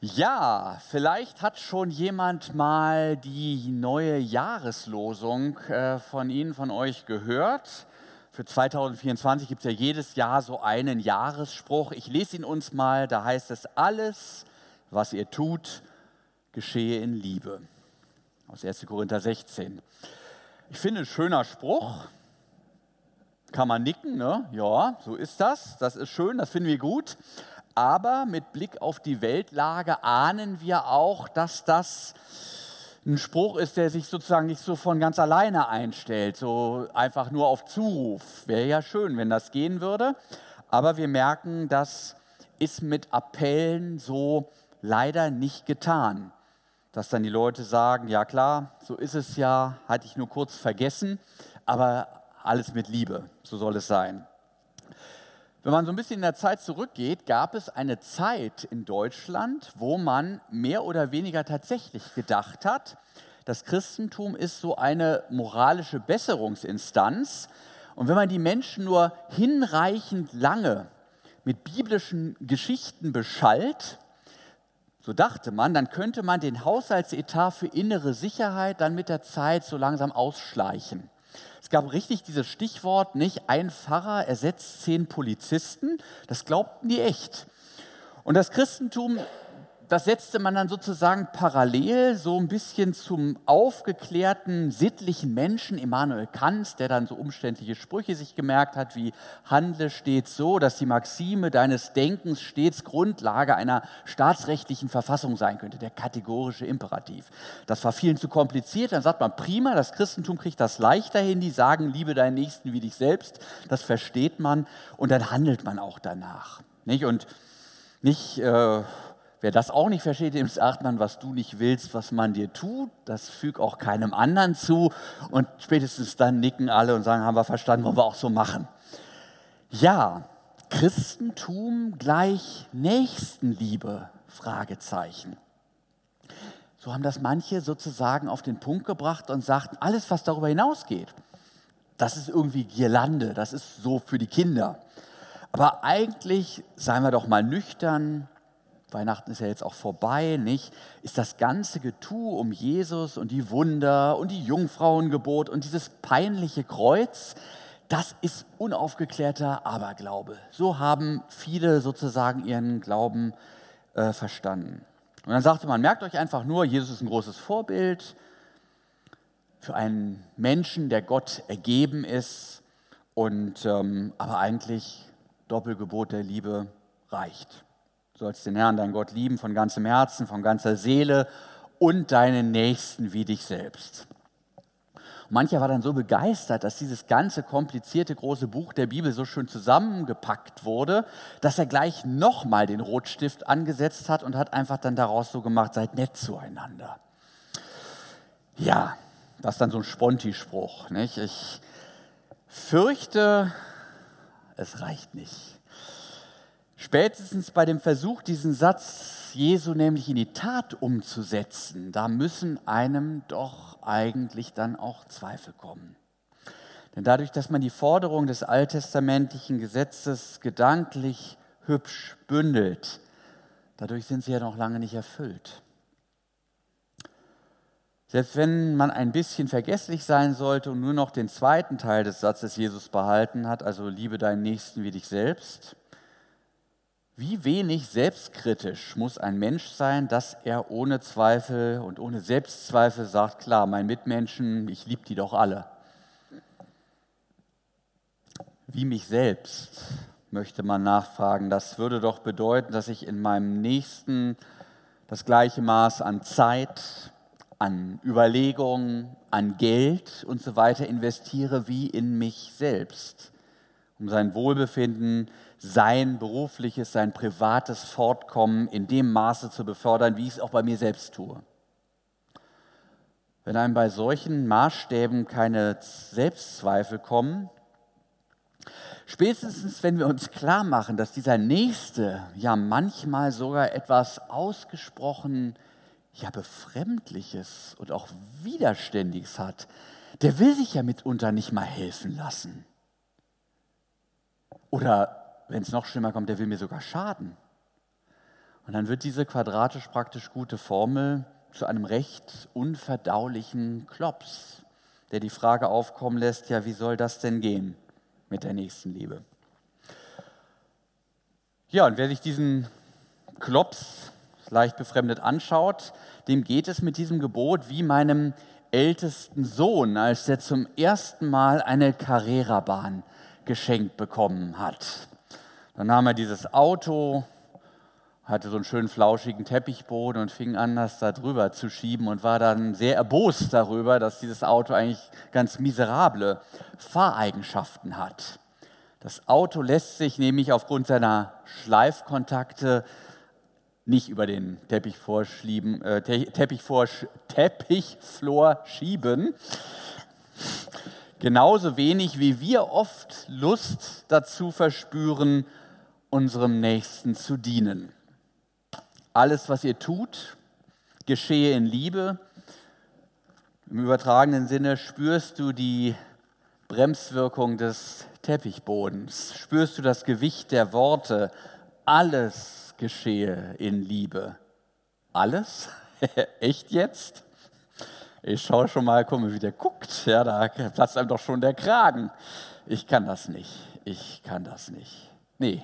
Ja, vielleicht hat schon jemand mal die neue Jahreslosung äh, von Ihnen, von euch gehört. Für 2024 gibt es ja jedes Jahr so einen Jahresspruch. Ich lese ihn uns mal. Da heißt es, alles, was ihr tut, geschehe in Liebe. Aus 1. Korinther 16. Ich finde, ein schöner Spruch. Kann man nicken, ne? Ja, so ist das. Das ist schön, das finden wir gut. Aber mit Blick auf die Weltlage ahnen wir auch, dass das ein Spruch ist, der sich sozusagen nicht so von ganz alleine einstellt, so einfach nur auf Zuruf. Wäre ja schön, wenn das gehen würde. Aber wir merken, das ist mit Appellen so leider nicht getan. Dass dann die Leute sagen, ja klar, so ist es ja, hatte ich nur kurz vergessen, aber alles mit Liebe, so soll es sein. Wenn man so ein bisschen in der Zeit zurückgeht, gab es eine Zeit in Deutschland, wo man mehr oder weniger tatsächlich gedacht hat, das Christentum ist so eine moralische Besserungsinstanz. Und wenn man die Menschen nur hinreichend lange mit biblischen Geschichten beschallt, so dachte man, dann könnte man den Haushaltsetat für innere Sicherheit dann mit der Zeit so langsam ausschleichen. Es gab richtig dieses Stichwort, nicht ein Pfarrer ersetzt zehn Polizisten. Das glaubten die echt. Und das Christentum das setzte man dann sozusagen parallel so ein bisschen zum aufgeklärten, sittlichen Menschen, Immanuel Kant, der dann so umständliche Sprüche sich gemerkt hat, wie handle stets so, dass die Maxime deines Denkens stets Grundlage einer staatsrechtlichen Verfassung sein könnte, der kategorische Imperativ. Das war vielen zu kompliziert, dann sagt man, prima, das Christentum kriegt das leichter hin, die sagen, liebe deinen Nächsten wie dich selbst, das versteht man und dann handelt man auch danach. Nicht? Und nicht... Äh, Wer das auch nicht versteht, dem sagt man, was du nicht willst, was man dir tut, das fügt auch keinem anderen zu. Und spätestens dann nicken alle und sagen, haben wir verstanden, wollen wir auch so machen. Ja, Christentum gleich Nächstenliebe? Fragezeichen. So haben das manche sozusagen auf den Punkt gebracht und sagten, alles, was darüber hinausgeht, das ist irgendwie Girlande, das ist so für die Kinder. Aber eigentlich, seien wir doch mal nüchtern, Weihnachten ist ja jetzt auch vorbei, nicht? Ist das ganze Getue um Jesus und die Wunder und die Jungfrauengebot und dieses peinliche Kreuz, das ist unaufgeklärter Aberglaube. So haben viele sozusagen ihren Glauben äh, verstanden. Und dann sagte man, merkt euch einfach nur, Jesus ist ein großes Vorbild für einen Menschen, der Gott ergeben ist und ähm, aber eigentlich Doppelgebot der Liebe reicht. Du sollst den Herrn, dein Gott, lieben von ganzem Herzen, von ganzer Seele und deinen Nächsten wie dich selbst. Mancher war dann so begeistert, dass dieses ganze komplizierte große Buch der Bibel so schön zusammengepackt wurde, dass er gleich nochmal den Rotstift angesetzt hat und hat einfach dann daraus so gemacht, seid nett zueinander. Ja, das ist dann so ein Sponti-Spruch. Ich fürchte, es reicht nicht. Spätestens bei dem Versuch, diesen Satz Jesu nämlich in die Tat umzusetzen, da müssen einem doch eigentlich dann auch Zweifel kommen. Denn dadurch, dass man die Forderung des alttestamentlichen Gesetzes gedanklich hübsch bündelt, dadurch sind sie ja noch lange nicht erfüllt. Selbst wenn man ein bisschen vergesslich sein sollte und nur noch den zweiten Teil des Satzes Jesus behalten hat, also liebe deinen Nächsten wie dich selbst, wie wenig selbstkritisch muss ein Mensch sein, dass er ohne Zweifel und ohne Selbstzweifel sagt, klar, mein Mitmenschen, ich liebe die doch alle. Wie mich selbst, möchte man nachfragen. Das würde doch bedeuten, dass ich in meinem Nächsten das gleiche Maß an Zeit, an Überlegungen, an Geld und so weiter investiere wie in mich selbst, um sein Wohlbefinden sein berufliches, sein privates Fortkommen in dem Maße zu befördern, wie ich es auch bei mir selbst tue. Wenn einem bei solchen Maßstäben keine Selbstzweifel kommen, spätestens wenn wir uns klar machen, dass dieser Nächste ja manchmal sogar etwas ausgesprochen ja befremdliches und auch widerständiges hat, der will sich ja mitunter nicht mal helfen lassen. Oder wenn es noch schlimmer kommt, der will mir sogar schaden. Und dann wird diese quadratisch praktisch gute Formel zu einem recht unverdaulichen Klops, der die Frage aufkommen lässt, ja, wie soll das denn gehen mit der nächsten Liebe? Ja, und wer sich diesen Klops leicht befremdet anschaut, dem geht es mit diesem Gebot wie meinem ältesten Sohn, als der zum ersten Mal eine Carrera-Bahn geschenkt bekommen hat. Dann nahm er dieses Auto, hatte so einen schönen flauschigen Teppichboden und fing an, das da drüber zu schieben und war dann sehr erbost darüber, dass dieses Auto eigentlich ganz miserable Fahreigenschaften hat. Das Auto lässt sich nämlich aufgrund seiner Schleifkontakte nicht über den Teppichflor schieben, äh, Teppichflor schieben. Genauso wenig wie wir oft Lust dazu verspüren, unserem Nächsten zu dienen. Alles, was ihr tut, geschehe in Liebe. Im übertragenen Sinne spürst du die Bremswirkung des Teppichbodens, spürst du das Gewicht der Worte. Alles geschehe in Liebe. Alles? Echt jetzt? Ich schaue schon mal, mal, wie der guckt. Ja, da platzt einem doch schon der Kragen. Ich kann das nicht. Ich kann das nicht. Nee,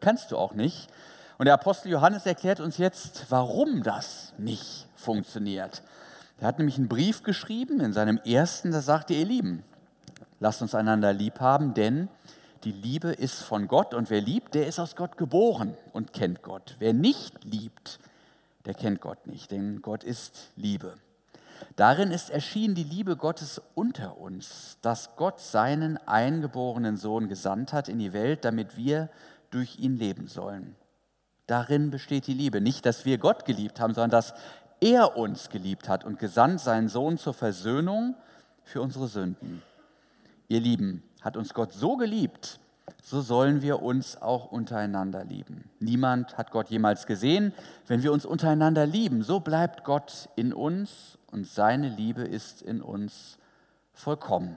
kannst du auch nicht. Und der Apostel Johannes erklärt uns jetzt, warum das nicht funktioniert. Er hat nämlich einen Brief geschrieben in seinem ersten, da sagte, ihr Lieben, lasst uns einander lieb haben, denn die Liebe ist von Gott und wer liebt, der ist aus Gott geboren und kennt Gott. Wer nicht liebt, der kennt Gott nicht, denn Gott ist Liebe. Darin ist erschienen die Liebe Gottes unter uns, dass Gott seinen eingeborenen Sohn gesandt hat in die Welt, damit wir durch ihn leben sollen. Darin besteht die Liebe. Nicht, dass wir Gott geliebt haben, sondern dass er uns geliebt hat und gesandt seinen Sohn zur Versöhnung für unsere Sünden. Ihr Lieben, hat uns Gott so geliebt, so sollen wir uns auch untereinander lieben. Niemand hat Gott jemals gesehen. Wenn wir uns untereinander lieben, so bleibt Gott in uns und seine Liebe ist in uns vollkommen.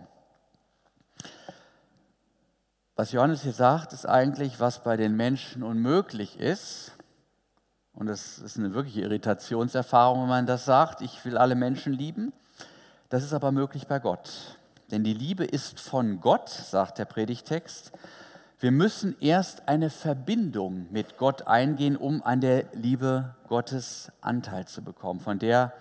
Was Johannes hier sagt, ist eigentlich, was bei den Menschen unmöglich ist. Und das ist eine wirkliche Irritationserfahrung, wenn man das sagt. Ich will alle Menschen lieben. Das ist aber möglich bei Gott. Denn die Liebe ist von Gott, sagt der Predigtext. Wir müssen erst eine Verbindung mit Gott eingehen, um an der Liebe Gottes Anteil zu bekommen, von der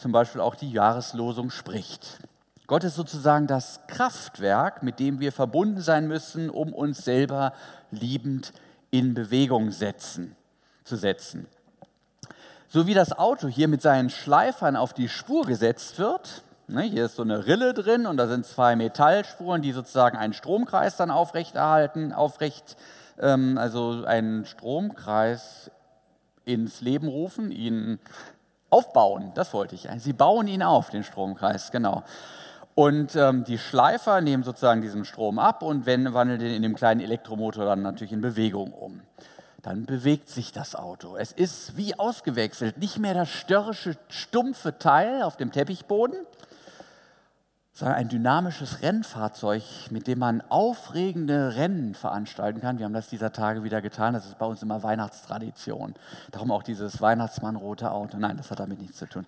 zum Beispiel auch die Jahreslosung spricht. Gott ist sozusagen das Kraftwerk, mit dem wir verbunden sein müssen, um uns selber liebend in Bewegung setzen, zu setzen. So wie das Auto hier mit seinen Schleifern auf die Spur gesetzt wird, Ne, hier ist so eine Rille drin und da sind zwei Metallspuren, die sozusagen einen Stromkreis dann aufrechterhalten, aufrecht, ähm, also einen Stromkreis ins Leben rufen, ihn aufbauen, das wollte ich. Sie bauen ihn auf, den Stromkreis, genau. Und ähm, die Schleifer nehmen sozusagen diesen Strom ab und wenn, wandeln den in dem kleinen Elektromotor dann natürlich in Bewegung um. Dann bewegt sich das Auto. Es ist wie ausgewechselt, nicht mehr das störrische, stumpfe Teil auf dem Teppichboden, sondern ein dynamisches Rennfahrzeug, mit dem man aufregende Rennen veranstalten kann. Wir haben das dieser Tage wieder getan. Das ist bei uns immer Weihnachtstradition. Darum auch dieses Weihnachtsmann-rote Auto. Nein, das hat damit nichts zu tun.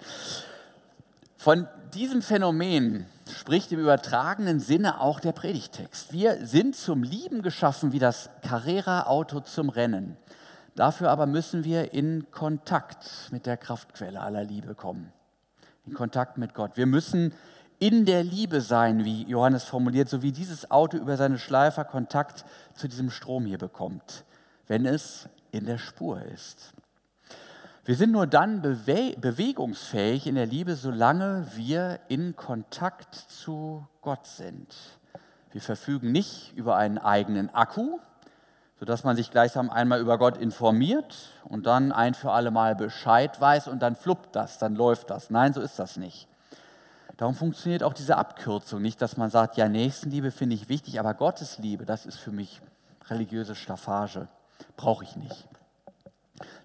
Von diesem Phänomen spricht im übertragenen Sinne auch der Predigtext. Wir sind zum Lieben geschaffen wie das Carrera-Auto zum Rennen. Dafür aber müssen wir in Kontakt mit der Kraftquelle aller Liebe kommen. In Kontakt mit Gott. Wir müssen in der Liebe sein, wie Johannes formuliert, so wie dieses Auto über seine Schleifer Kontakt zu diesem Strom hier bekommt, wenn es in der Spur ist. Wir sind nur dann bewe bewegungsfähig in der Liebe, solange wir in Kontakt zu Gott sind. Wir verfügen nicht über einen eigenen Akku, sodass man sich gleichsam einmal über Gott informiert und dann ein für alle Mal Bescheid weiß und dann fluppt das, dann läuft das. Nein, so ist das nicht. Darum funktioniert auch diese Abkürzung nicht, dass man sagt, ja, Nächstenliebe finde ich wichtig, aber Gottes Liebe, das ist für mich religiöse Staffage, brauche ich nicht.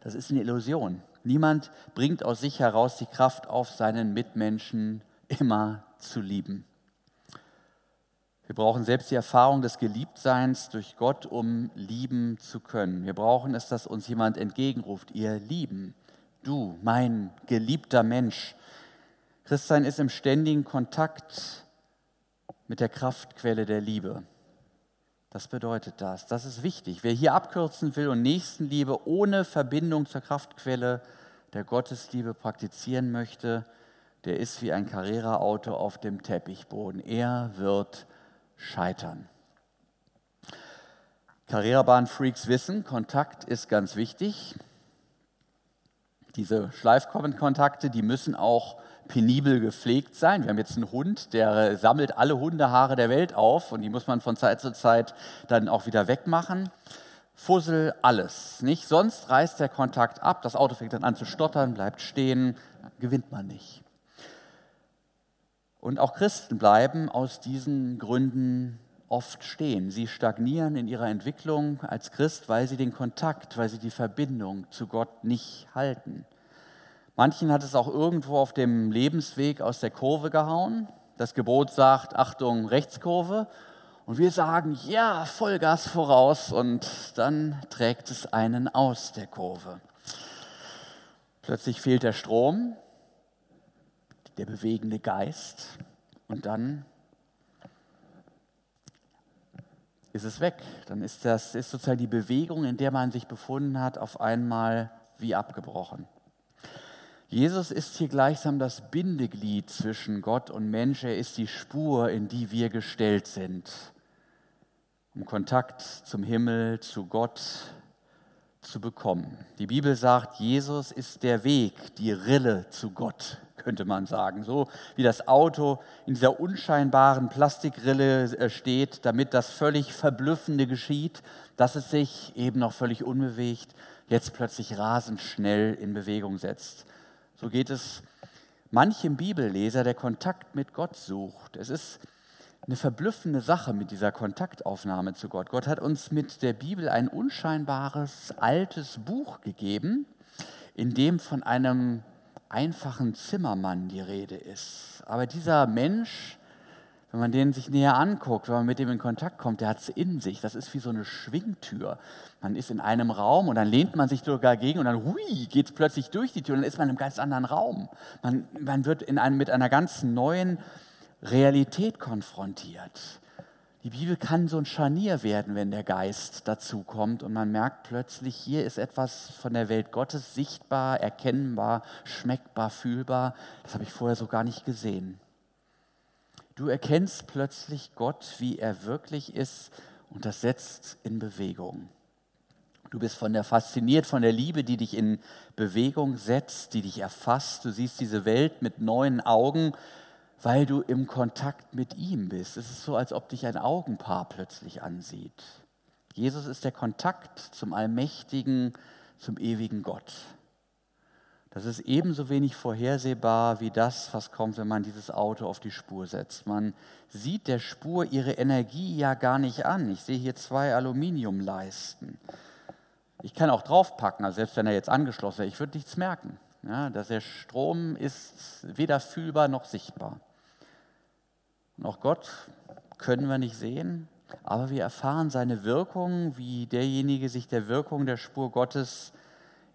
Das ist eine Illusion. Niemand bringt aus sich heraus die Kraft auf, seinen Mitmenschen immer zu lieben. Wir brauchen selbst die Erfahrung des Geliebtseins durch Gott, um lieben zu können. Wir brauchen es, dass uns jemand entgegenruft, ihr Lieben, du, mein geliebter Mensch. Christsein ist im ständigen Kontakt mit der Kraftquelle der Liebe. Das bedeutet das. Das ist wichtig. Wer hier abkürzen will und Nächstenliebe ohne Verbindung zur Kraftquelle der Gottesliebe praktizieren möchte, der ist wie ein Carrera-Auto auf dem Teppichboden. Er wird scheitern. Carrera-Bahn-Freaks wissen, Kontakt ist ganz wichtig. Diese Schleifkontakte, die müssen auch penibel gepflegt sein. Wir haben jetzt einen Hund, der sammelt alle Hundehaare der Welt auf und die muss man von Zeit zu Zeit dann auch wieder wegmachen. Fussel, alles. Nicht? Sonst reißt der Kontakt ab, das Auto fängt dann an zu stottern, bleibt stehen, gewinnt man nicht. Und auch Christen bleiben aus diesen Gründen oft stehen. Sie stagnieren in ihrer Entwicklung als Christ, weil sie den Kontakt, weil sie die Verbindung zu Gott nicht halten. Manchen hat es auch irgendwo auf dem Lebensweg aus der Kurve gehauen. Das Gebot sagt, Achtung, Rechtskurve. Und wir sagen, ja, Vollgas voraus. Und dann trägt es einen aus der Kurve. Plötzlich fehlt der Strom, der bewegende Geist. Und dann ist es weg. Dann ist das ist sozusagen die Bewegung, in der man sich befunden hat, auf einmal wie abgebrochen. Jesus ist hier gleichsam das Bindeglied zwischen Gott und Mensch. Er ist die Spur, in die wir gestellt sind, um Kontakt zum Himmel, zu Gott zu bekommen. Die Bibel sagt, Jesus ist der Weg, die Rille zu Gott, könnte man sagen. So wie das Auto in dieser unscheinbaren Plastikrille äh, steht, damit das völlig Verblüffende geschieht, dass es sich eben noch völlig unbewegt, jetzt plötzlich rasend schnell in Bewegung setzt. So geht es manchem Bibelleser, der Kontakt mit Gott sucht. Es ist eine verblüffende Sache mit dieser Kontaktaufnahme zu Gott. Gott hat uns mit der Bibel ein unscheinbares altes Buch gegeben, in dem von einem einfachen Zimmermann die Rede ist. Aber dieser Mensch wenn man den sich näher anguckt, wenn man mit dem in Kontakt kommt, der hat es in sich. Das ist wie so eine Schwingtür. Man ist in einem Raum und dann lehnt man sich sogar gegen und dann hui, geht es plötzlich durch die Tür und dann ist man in einem ganz anderen Raum. Man, man wird in einem, mit einer ganz neuen Realität konfrontiert. Die Bibel kann so ein Scharnier werden, wenn der Geist dazu kommt und man merkt plötzlich, hier ist etwas von der Welt Gottes sichtbar, erkennbar, schmeckbar, fühlbar. Das habe ich vorher so gar nicht gesehen. Du erkennst plötzlich Gott, wie er wirklich ist und das setzt in Bewegung. Du bist von der fasziniert von der Liebe, die dich in Bewegung setzt, die dich erfasst. Du siehst diese Welt mit neuen Augen, weil du im Kontakt mit ihm bist. Es ist so, als ob dich ein Augenpaar plötzlich ansieht. Jesus ist der Kontakt zum allmächtigen, zum ewigen Gott. Das ist ebenso wenig vorhersehbar wie das, was kommt, wenn man dieses Auto auf die Spur setzt. Man sieht der Spur ihre Energie ja gar nicht an. Ich sehe hier zwei Aluminiumleisten. Ich kann auch draufpacken, also selbst wenn er jetzt angeschlossen wäre, ich würde nichts merken. Ja, dass der Strom ist weder fühlbar noch sichtbar. Und auch Gott können wir nicht sehen, aber wir erfahren seine Wirkung, wie derjenige sich der Wirkung der Spur Gottes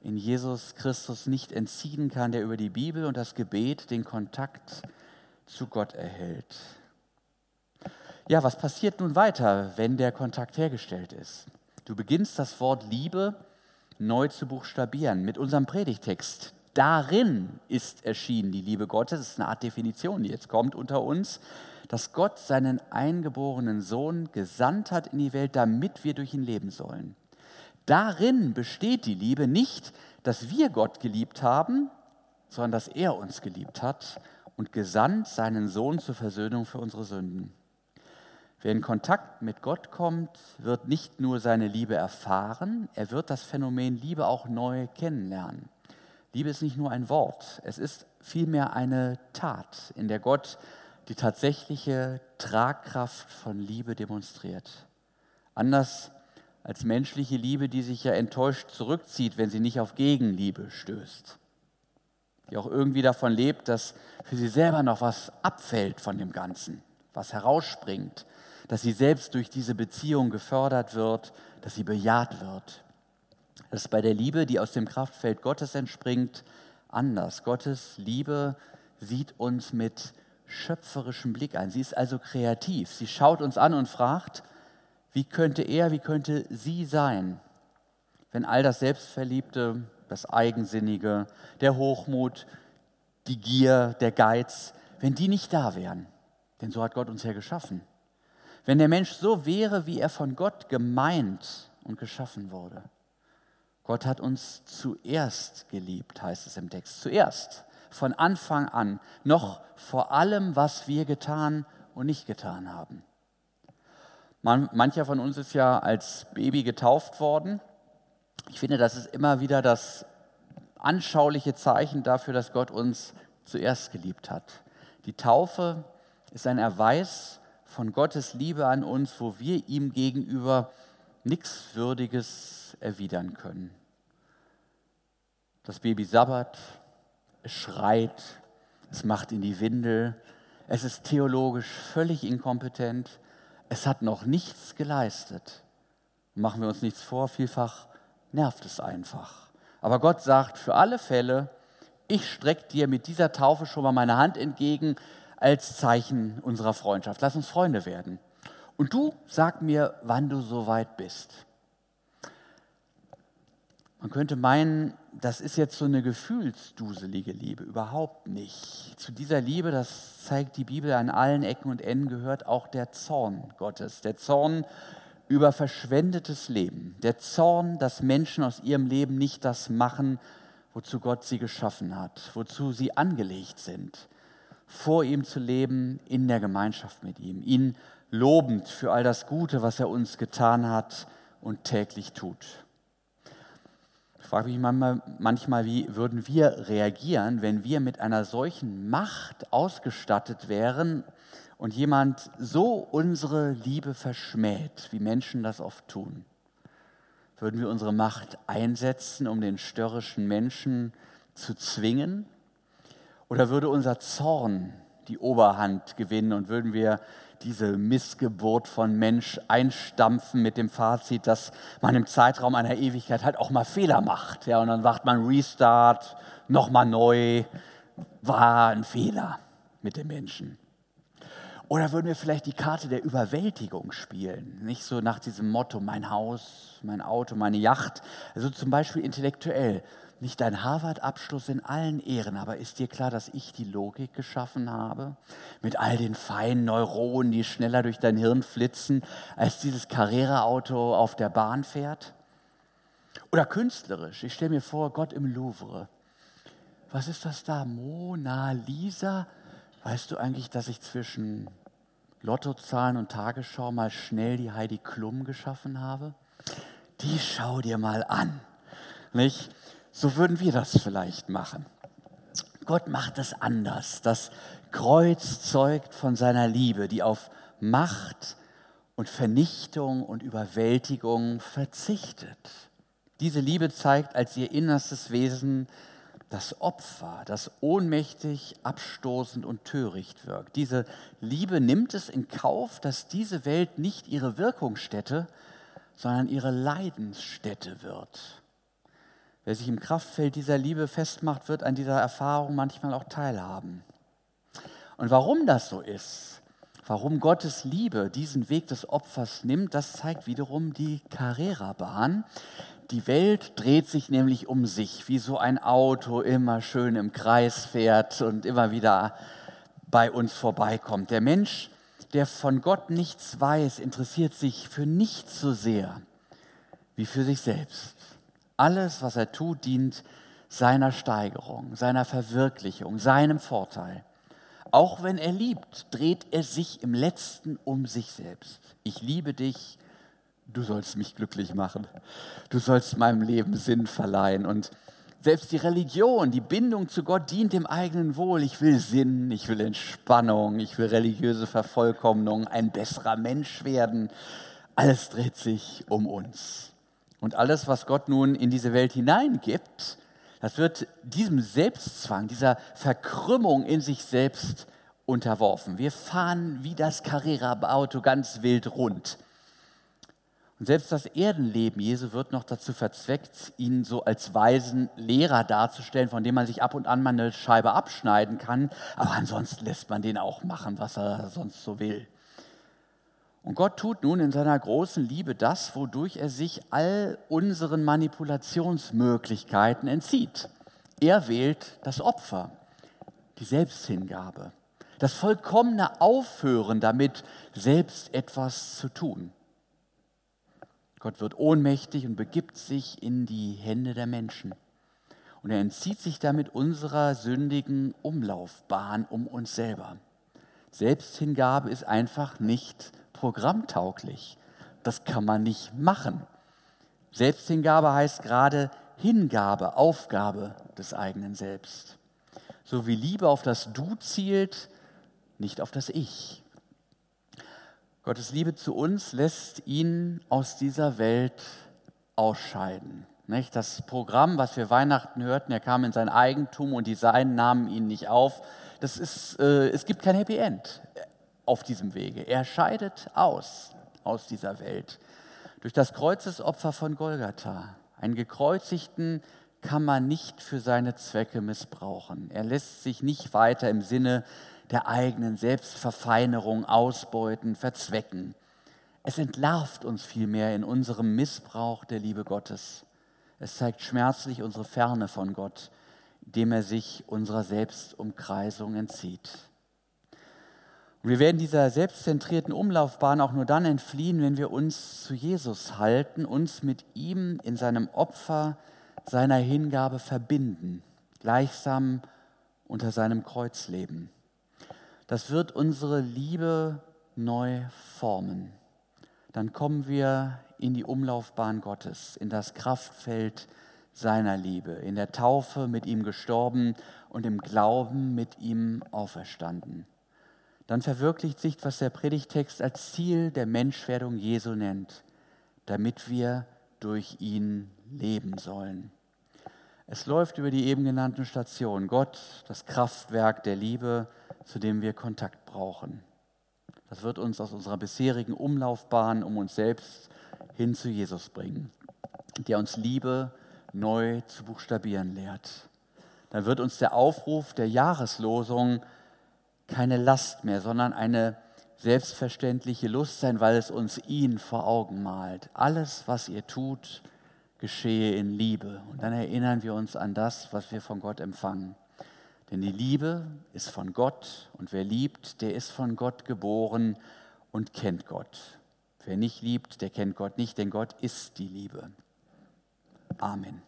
in Jesus Christus nicht entziehen kann, der über die Bibel und das Gebet den Kontakt zu Gott erhält. Ja, was passiert nun weiter, wenn der Kontakt hergestellt ist? Du beginnst das Wort Liebe neu zu buchstabieren mit unserem Predigtext. Darin ist erschienen die Liebe Gottes. Das ist eine Art Definition, die jetzt kommt unter uns, dass Gott seinen eingeborenen Sohn gesandt hat in die Welt, damit wir durch ihn leben sollen. Darin besteht die Liebe nicht, dass wir Gott geliebt haben, sondern dass er uns geliebt hat und gesandt seinen Sohn zur Versöhnung für unsere Sünden. Wer in Kontakt mit Gott kommt, wird nicht nur seine Liebe erfahren, er wird das Phänomen Liebe auch neu kennenlernen. Liebe ist nicht nur ein Wort, es ist vielmehr eine Tat, in der Gott die tatsächliche Tragkraft von Liebe demonstriert. Anders als menschliche Liebe, die sich ja enttäuscht zurückzieht, wenn sie nicht auf Gegenliebe stößt. Die auch irgendwie davon lebt, dass für sie selber noch was abfällt von dem Ganzen, was herausspringt, dass sie selbst durch diese Beziehung gefördert wird, dass sie bejaht wird. Das ist bei der Liebe, die aus dem Kraftfeld Gottes entspringt, anders. Gottes Liebe sieht uns mit schöpferischem Blick an. Sie ist also kreativ. Sie schaut uns an und fragt, wie könnte er, wie könnte sie sein, wenn all das Selbstverliebte, das Eigensinnige, der Hochmut, die Gier, der Geiz, wenn die nicht da wären. Denn so hat Gott uns ja geschaffen. Wenn der Mensch so wäre, wie er von Gott gemeint und geschaffen wurde. Gott hat uns zuerst geliebt, heißt es im Text. Zuerst, von Anfang an, noch vor allem, was wir getan und nicht getan haben. Man, mancher von uns ist ja als Baby getauft worden. Ich finde, das ist immer wieder das anschauliche Zeichen dafür, dass Gott uns zuerst geliebt hat. Die Taufe ist ein Erweis von Gottes Liebe an uns, wo wir ihm gegenüber nichts Würdiges erwidern können. Das Baby sabbert, es schreit, es macht in die Windel, es ist theologisch völlig inkompetent, es hat noch nichts geleistet. Machen wir uns nichts vor, vielfach nervt es einfach. Aber Gott sagt für alle Fälle, ich strecke dir mit dieser Taufe schon mal meine Hand entgegen als Zeichen unserer Freundschaft. Lass uns Freunde werden. Und du sag mir, wann du soweit bist. Man könnte meinen, das ist jetzt so eine gefühlsduselige Liebe. Überhaupt nicht. Zu dieser Liebe, das zeigt die Bibel an allen Ecken und Enden, gehört auch der Zorn Gottes. Der Zorn über verschwendetes Leben. Der Zorn, dass Menschen aus ihrem Leben nicht das machen, wozu Gott sie geschaffen hat, wozu sie angelegt sind. Vor ihm zu leben, in der Gemeinschaft mit ihm. Ihn lobend für all das Gute, was er uns getan hat und täglich tut frage mich manchmal, manchmal, wie würden wir reagieren, wenn wir mit einer solchen Macht ausgestattet wären und jemand so unsere Liebe verschmäht, wie Menschen das oft tun. Würden wir unsere Macht einsetzen, um den störrischen Menschen zu zwingen? Oder würde unser Zorn die Oberhand gewinnen und würden wir diese Missgeburt von Mensch einstampfen mit dem Fazit, dass man im Zeitraum einer Ewigkeit halt auch mal Fehler macht. Ja, und dann macht man Restart, nochmal neu, war ein Fehler mit dem Menschen. Oder würden wir vielleicht die Karte der Überwältigung spielen? Nicht so nach diesem Motto, mein Haus, mein Auto, meine Yacht. Also zum Beispiel intellektuell. Nicht dein Harvard-Abschluss in allen Ehren, aber ist dir klar, dass ich die Logik geschaffen habe? Mit all den feinen Neuronen, die schneller durch dein Hirn flitzen, als dieses Carrera-Auto auf der Bahn fährt? Oder künstlerisch. Ich stelle mir vor, Gott im Louvre. Was ist das da? Mona Lisa? Weißt du eigentlich, dass ich zwischen Lottozahlen und Tagesschau mal schnell die Heidi Klum geschaffen habe? Die schau dir mal an. Nicht? So würden wir das vielleicht machen. Gott macht es anders. Das Kreuz zeugt von seiner Liebe, die auf Macht und Vernichtung und Überwältigung verzichtet. Diese Liebe zeigt als ihr innerstes Wesen das Opfer, das ohnmächtig, abstoßend und töricht wirkt. Diese Liebe nimmt es in Kauf, dass diese Welt nicht ihre Wirkungsstätte, sondern ihre Leidensstätte wird. Wer sich im Kraftfeld dieser Liebe festmacht, wird an dieser Erfahrung manchmal auch teilhaben. Und warum das so ist, warum Gottes Liebe diesen Weg des Opfers nimmt, das zeigt wiederum die Carrera-Bahn. Die Welt dreht sich nämlich um sich, wie so ein Auto immer schön im Kreis fährt und immer wieder bei uns vorbeikommt. Der Mensch, der von Gott nichts weiß, interessiert sich für nichts so sehr wie für sich selbst. Alles, was er tut, dient seiner Steigerung, seiner Verwirklichung, seinem Vorteil. Auch wenn er liebt, dreht er sich im letzten um sich selbst. Ich liebe dich, du sollst mich glücklich machen. Du sollst meinem Leben Sinn verleihen. Und selbst die Religion, die Bindung zu Gott dient dem eigenen Wohl. Ich will Sinn, ich will Entspannung, ich will religiöse Vervollkommnung, ein besserer Mensch werden. Alles dreht sich um uns. Und alles, was Gott nun in diese Welt hineingibt, das wird diesem Selbstzwang, dieser Verkrümmung in sich selbst unterworfen. Wir fahren wie das Carrera-Auto ganz wild rund. Und selbst das Erdenleben Jesu wird noch dazu verzweckt, ihn so als weisen Lehrer darzustellen, von dem man sich ab und an mal eine Scheibe abschneiden kann. Aber ansonsten lässt man den auch machen, was er sonst so will. Und Gott tut nun in seiner großen Liebe das, wodurch er sich all unseren Manipulationsmöglichkeiten entzieht. Er wählt das Opfer, die Selbsthingabe, das vollkommene Aufhören damit, selbst etwas zu tun. Gott wird ohnmächtig und begibt sich in die Hände der Menschen. Und er entzieht sich damit unserer sündigen Umlaufbahn um uns selber. Selbsthingabe ist einfach nicht programmtauglich. Das kann man nicht machen. Selbsthingabe heißt gerade Hingabe, Aufgabe des eigenen Selbst. So wie Liebe auf das Du zielt, nicht auf das Ich. Gottes Liebe zu uns lässt ihn aus dieser Welt ausscheiden. Das Programm, was wir Weihnachten hörten, er kam in sein Eigentum und die Seinen nahmen ihn nicht auf. Das ist, äh, es gibt kein Happy End auf diesem Wege. Er scheidet aus aus dieser Welt. Durch das Kreuzesopfer von Golgatha. Einen gekreuzigten kann man nicht für seine Zwecke missbrauchen. Er lässt sich nicht weiter im Sinne der eigenen Selbstverfeinerung ausbeuten, verzwecken. Es entlarvt uns vielmehr in unserem Missbrauch der Liebe Gottes. Es zeigt schmerzlich unsere Ferne von Gott, indem er sich unserer Selbstumkreisung entzieht. Und wir werden dieser selbstzentrierten Umlaufbahn auch nur dann entfliehen, wenn wir uns zu Jesus halten, uns mit ihm in seinem Opfer, seiner Hingabe verbinden, gleichsam unter seinem Kreuz leben. Das wird unsere Liebe neu formen. Dann kommen wir in die Umlaufbahn Gottes, in das Kraftfeld seiner Liebe, in der Taufe mit ihm gestorben und im Glauben mit ihm auferstanden. Dann verwirklicht sich, was der Predigtext als Ziel der Menschwerdung Jesu nennt, damit wir durch ihn leben sollen. Es läuft über die eben genannten Stationen. Gott, das Kraftwerk der Liebe, zu dem wir Kontakt brauchen. Das wird uns aus unserer bisherigen Umlaufbahn um uns selbst hin zu Jesus bringen, der uns Liebe neu zu buchstabieren lehrt. Dann wird uns der Aufruf der Jahreslosung keine Last mehr, sondern eine selbstverständliche Lust sein, weil es uns ihn vor Augen malt. Alles, was ihr tut, geschehe in Liebe. Und dann erinnern wir uns an das, was wir von Gott empfangen. Denn die Liebe ist von Gott und wer liebt, der ist von Gott geboren und kennt Gott. Wer nicht liebt, der kennt Gott nicht, denn Gott ist die Liebe. Amen.